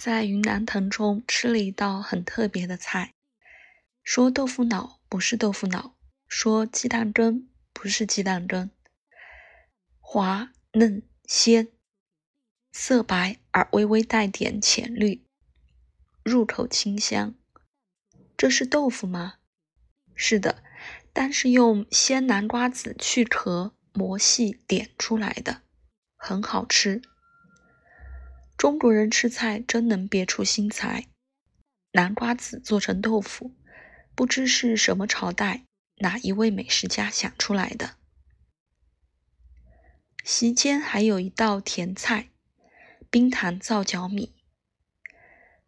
在云南腾冲吃了一道很特别的菜，说豆腐脑不是豆腐脑，说鸡蛋羹不是鸡蛋羹，滑嫩鲜，色白而微微带点浅绿，入口清香。这是豆腐吗？是的，但是用鲜南瓜子去壳磨细点出来的，很好吃。中国人吃菜真能别出心裁。南瓜子做成豆腐，不知是什么朝代哪一位美食家想出来的。席间还有一道甜菜——冰糖皂角米。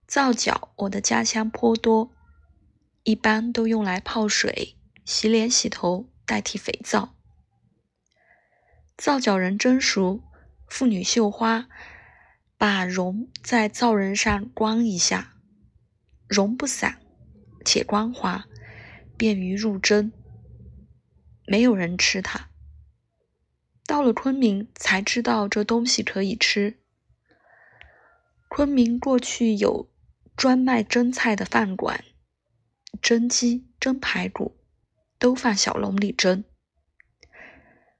皂角，我的家乡颇多。一般都用来泡水、洗脸、洗头，代替肥皂。皂角人蒸熟，妇女绣花，把绒在皂人上光一下，绒不散，且光滑，便于入蒸。没有人吃它。到了昆明才知道这东西可以吃。昆明过去有专卖蒸菜的饭馆。蒸鸡、蒸排骨都放小笼里蒸，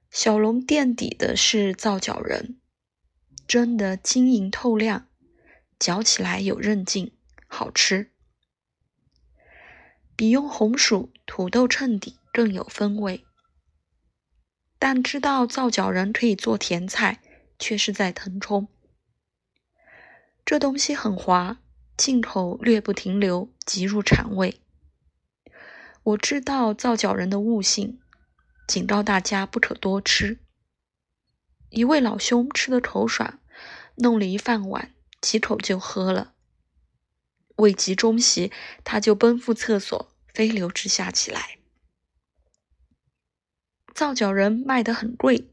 小笼垫底的是皂角仁，蒸得晶莹透亮，嚼起来有韧劲，好吃，比用红薯、土豆衬底更有风味。但知道皂角仁可以做甜菜，却是在腾冲。这东西很滑，进口略不停留，即入肠胃。我知道皂角人的悟性，警告大家不可多吃。一位老兄吃得口爽，弄了一饭碗，几口就喝了。未及中席，他就奔赴厕所，飞流直下起来。皂角人卖得很贵，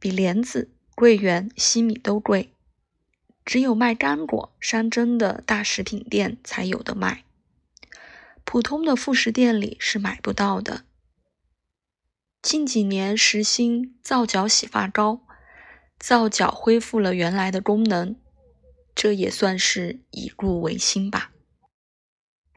比莲子、桂圆、西米都贵，只有卖干果、山珍的大食品店才有的卖。普通的副食店里是买不到的。近几年时兴皂角洗发膏，皂角恢复了原来的功能，这也算是以故为新吧。